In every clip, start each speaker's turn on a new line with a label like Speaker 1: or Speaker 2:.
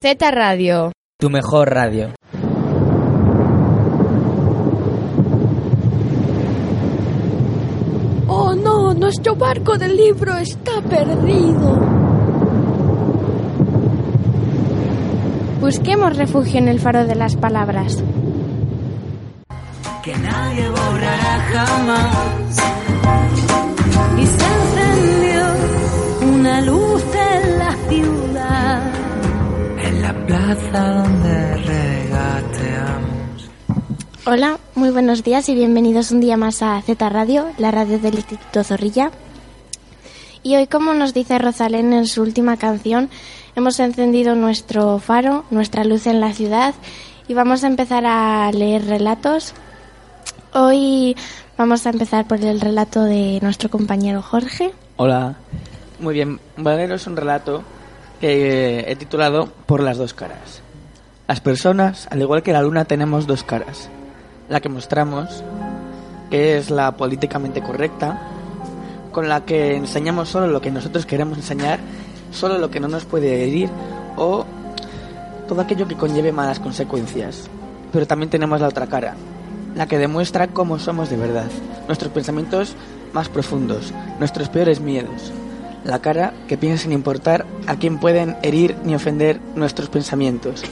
Speaker 1: Z Radio.
Speaker 2: Tu mejor radio.
Speaker 3: Oh no, nuestro barco del libro está perdido.
Speaker 1: Busquemos refugio en el faro de las palabras.
Speaker 4: que nadie borrará jamás. Y se encendió una luz
Speaker 2: plaza donde regateamos.
Speaker 1: Hola, muy buenos días y bienvenidos un día más a Z Radio, la radio del Instituto Zorrilla. Y hoy, como nos dice Rosalén en su última canción, hemos encendido nuestro faro, nuestra luz en la ciudad y vamos a empezar a leer relatos. Hoy vamos a empezar por el relato de nuestro compañero Jorge.
Speaker 5: Hola. Muy bien, voy a leeros un relato que he titulado Por las dos caras. Las personas, al igual que la luna, tenemos dos caras. La que mostramos, que es la políticamente correcta, con la que enseñamos solo lo que nosotros queremos enseñar, solo lo que no nos puede herir o todo aquello que conlleve malas consecuencias. Pero también tenemos la otra cara, la que demuestra cómo somos de verdad, nuestros pensamientos más profundos, nuestros peores miedos. La cara que piensa sin importar a quién pueden herir ni ofender nuestros pensamientos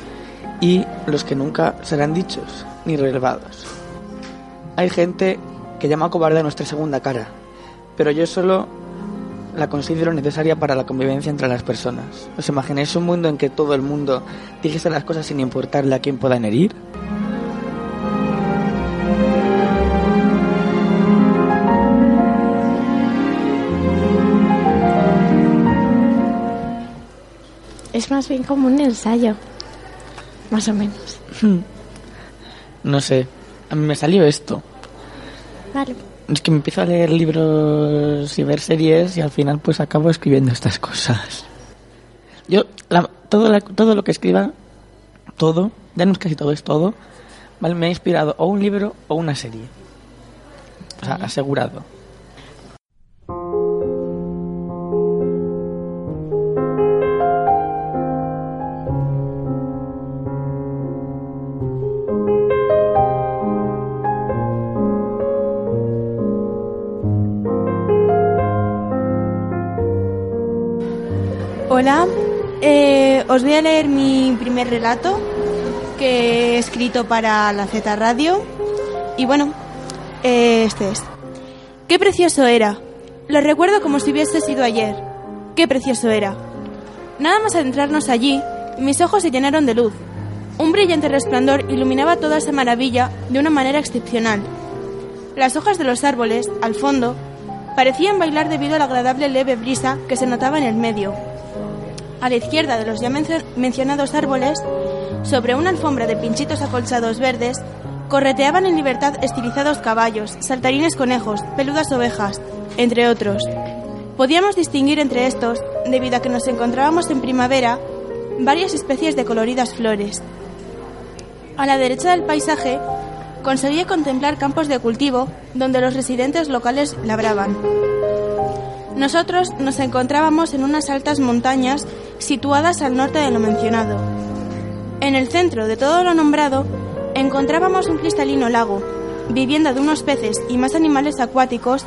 Speaker 5: y los que nunca serán dichos ni revelados. Hay gente que llama cobarde a nuestra segunda cara, pero yo solo la considero necesaria para la convivencia entre las personas. ¿Os imagináis un mundo en que todo el mundo dijese las cosas sin importarle a quién puedan herir?
Speaker 1: Más bien como un ensayo, más o menos.
Speaker 5: No sé, a mí me salió esto.
Speaker 1: Vale.
Speaker 5: Es que me empiezo a leer libros y ver series y al final pues acabo escribiendo estas cosas. Yo, la- todo, la- todo lo que escriba, todo, ya no es casi todo, es todo, ¿vale? me ha inspirado o un libro o una serie. O sea, asegurado.
Speaker 6: Eh, os voy a leer mi primer relato que he escrito para la Z Radio. Y bueno, eh, este es. Qué precioso era. Lo recuerdo como si hubiese sido ayer. Qué precioso era. Nada más adentrarnos allí, mis ojos se llenaron de luz. Un brillante resplandor iluminaba toda esa maravilla de una manera excepcional. Las hojas de los árboles, al fondo, parecían bailar debido a la agradable leve brisa que se notaba en el medio. A la izquierda de los ya mencio- mencionados árboles, sobre una alfombra de pinchitos acolchados verdes, correteaban en libertad estilizados caballos, saltarines conejos, peludas ovejas, entre otros. Podíamos distinguir entre estos, debido a que nos encontrábamos en primavera, varias especies de coloridas flores. A la derecha del paisaje, conseguía contemplar campos de cultivo donde los residentes locales labraban. Nosotros nos encontrábamos en unas altas montañas situadas al norte de lo mencionado. En el centro de todo lo nombrado encontrábamos un cristalino lago, vivienda de unos peces y más animales acuáticos,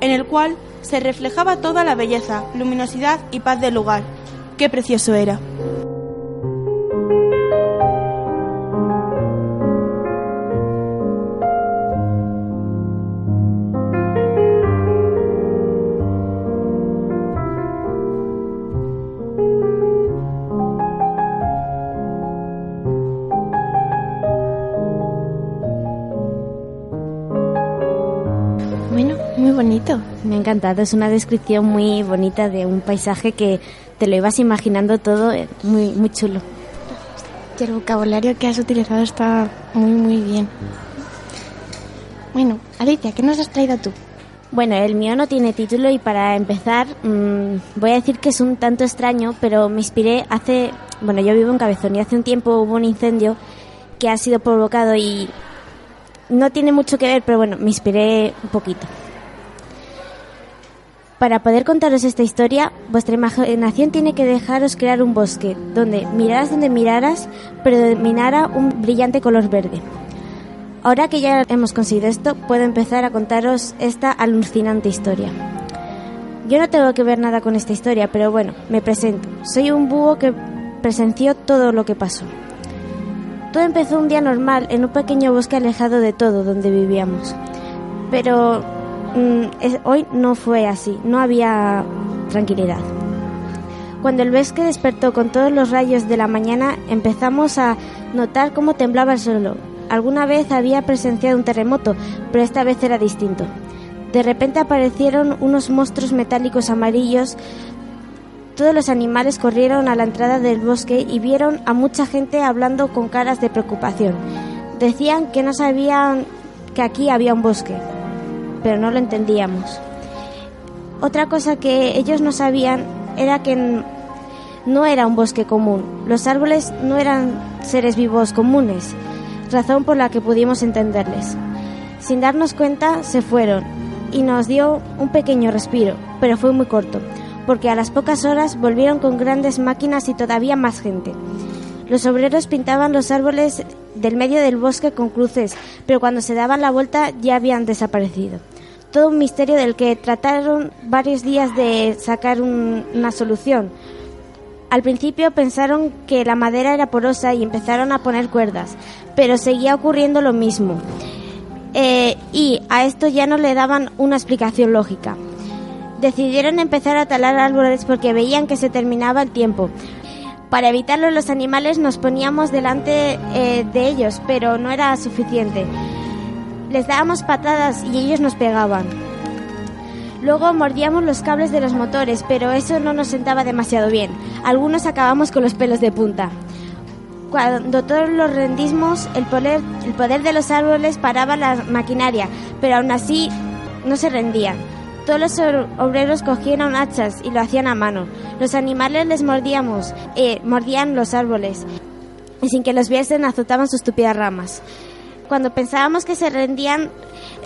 Speaker 6: en el cual se reflejaba toda la belleza, luminosidad y paz del lugar. ¡Qué precioso era!
Speaker 1: Bueno, muy bonito.
Speaker 7: Me ha encantado, es una descripción muy bonita de un paisaje que te lo ibas imaginando todo eh, muy, muy chulo.
Speaker 1: Y el vocabulario que has utilizado está muy, muy bien. Bueno, Alicia, ¿qué nos has traído tú?
Speaker 7: Bueno, el mío no tiene título y para empezar mm, voy a decir que es un tanto extraño, pero me inspiré hace, bueno, yo vivo en Cabezón y hace un tiempo hubo un incendio que ha sido provocado y no tiene mucho que ver, pero bueno, me inspiré un poquito. Para poder contaros esta historia, vuestra imaginación tiene que dejaros crear un bosque, donde miraras donde miraras, predominara un brillante color verde. Ahora que ya hemos conseguido esto, puedo empezar a contaros esta alucinante historia. Yo no tengo que ver nada con esta historia, pero bueno, me presento. Soy un búho que presenció todo lo que pasó. Todo empezó un día normal en un pequeño bosque alejado de todo donde vivíamos. Pero mm, hoy no fue así, no había tranquilidad. Cuando el bosque despertó con todos los rayos de la mañana, empezamos a notar cómo temblaba el suelo. Alguna vez había presenciado un terremoto, pero esta vez era distinto. De repente aparecieron unos monstruos metálicos amarillos. Todos los animales corrieron a la entrada del bosque y vieron a mucha gente hablando con caras de preocupación. Decían que no sabían que aquí había un bosque, pero no lo entendíamos. Otra cosa que ellos no sabían era que no era un bosque común. Los árboles no eran seres vivos comunes, razón por la que pudimos entenderles. Sin darnos cuenta, se fueron y nos dio un pequeño respiro, pero fue muy corto, porque a las pocas horas volvieron con grandes máquinas y todavía más gente. Los obreros pintaban los árboles del medio del bosque con cruces, pero cuando se daban la vuelta ya habían desaparecido. Todo un misterio del que trataron varios días de sacar una solución. Al principio pensaron que la madera era porosa y empezaron a poner cuerdas, pero seguía ocurriendo lo mismo. Eh, y a esto ya no le daban una explicación lógica. Decidieron empezar a talar árboles porque veían que se terminaba el tiempo. Para evitarlo los animales nos poníamos delante eh, de ellos, pero no era suficiente. Les dábamos patadas y ellos nos pegaban. Luego mordíamos los cables de los motores, pero eso no nos sentaba demasiado bien. Algunos acabamos con los pelos de punta. Cuando todos los rendismos, el poder, el poder de los árboles paraba la maquinaria, pero aún así no se rendían. Todos los obreros cogieron hachas y lo hacían a mano. Los animales les mordíamos, eh, mordían los árboles y sin que los viesen azotaban sus tupidas ramas. Cuando pensábamos que se rendían,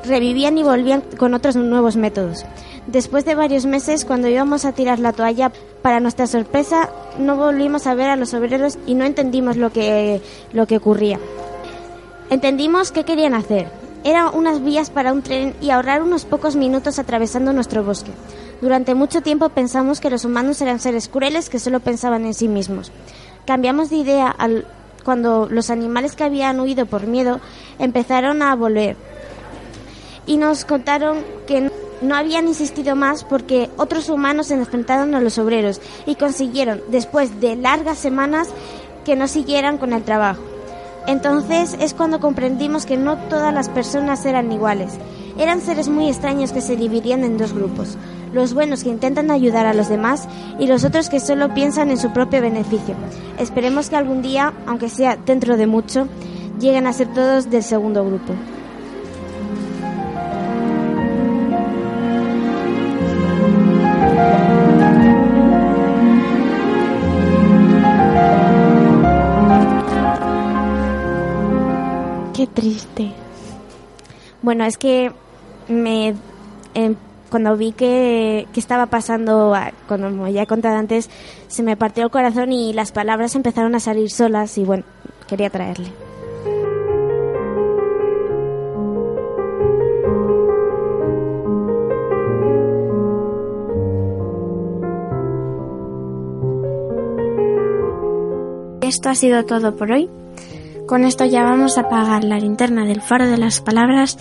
Speaker 7: revivían y volvían con otros nuevos métodos. Después de varios meses, cuando íbamos a tirar la toalla, para nuestra sorpresa, no volvimos a ver a los obreros y no entendimos lo que, lo que ocurría. Entendimos qué querían hacer. Eran unas vías para un tren y ahorrar unos pocos minutos atravesando nuestro bosque. Durante mucho tiempo pensamos que los humanos eran seres crueles que solo pensaban en sí mismos. Cambiamos de idea al, cuando los animales que habían huido por miedo empezaron a volver y nos contaron que no habían insistido más porque otros humanos se enfrentaron a los obreros y consiguieron, después de largas semanas, que no siguieran con el trabajo. Entonces es cuando comprendimos que no todas las personas eran iguales. Eran seres muy extraños que se dividían en dos grupos. Los buenos que intentan ayudar a los demás y los otros que solo piensan en su propio beneficio. Esperemos que algún día, aunque sea dentro de mucho, lleguen a ser todos del segundo grupo. Bueno, es que me em, cuando vi que, que, estaba pasando, como ya he contado antes, se me partió el corazón y las palabras empezaron a salir solas y bueno, quería traerle.
Speaker 1: Esto ha sido todo por hoy. Con esto ya vamos a apagar la linterna del faro de las palabras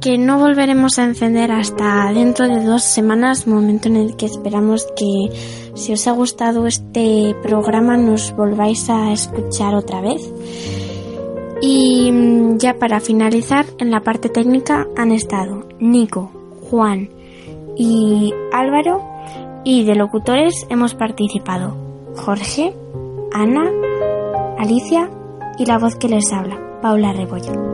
Speaker 1: que no volveremos a encender hasta dentro de dos semanas, momento en el que esperamos que si os ha gustado este programa nos volváis a escuchar otra vez. Y mm, ya para finalizar, en la parte técnica han estado Nico, Juan y Álvaro y de locutores hemos participado Jorge, Ana, Alicia y la voz que les habla, Paula Rebollo.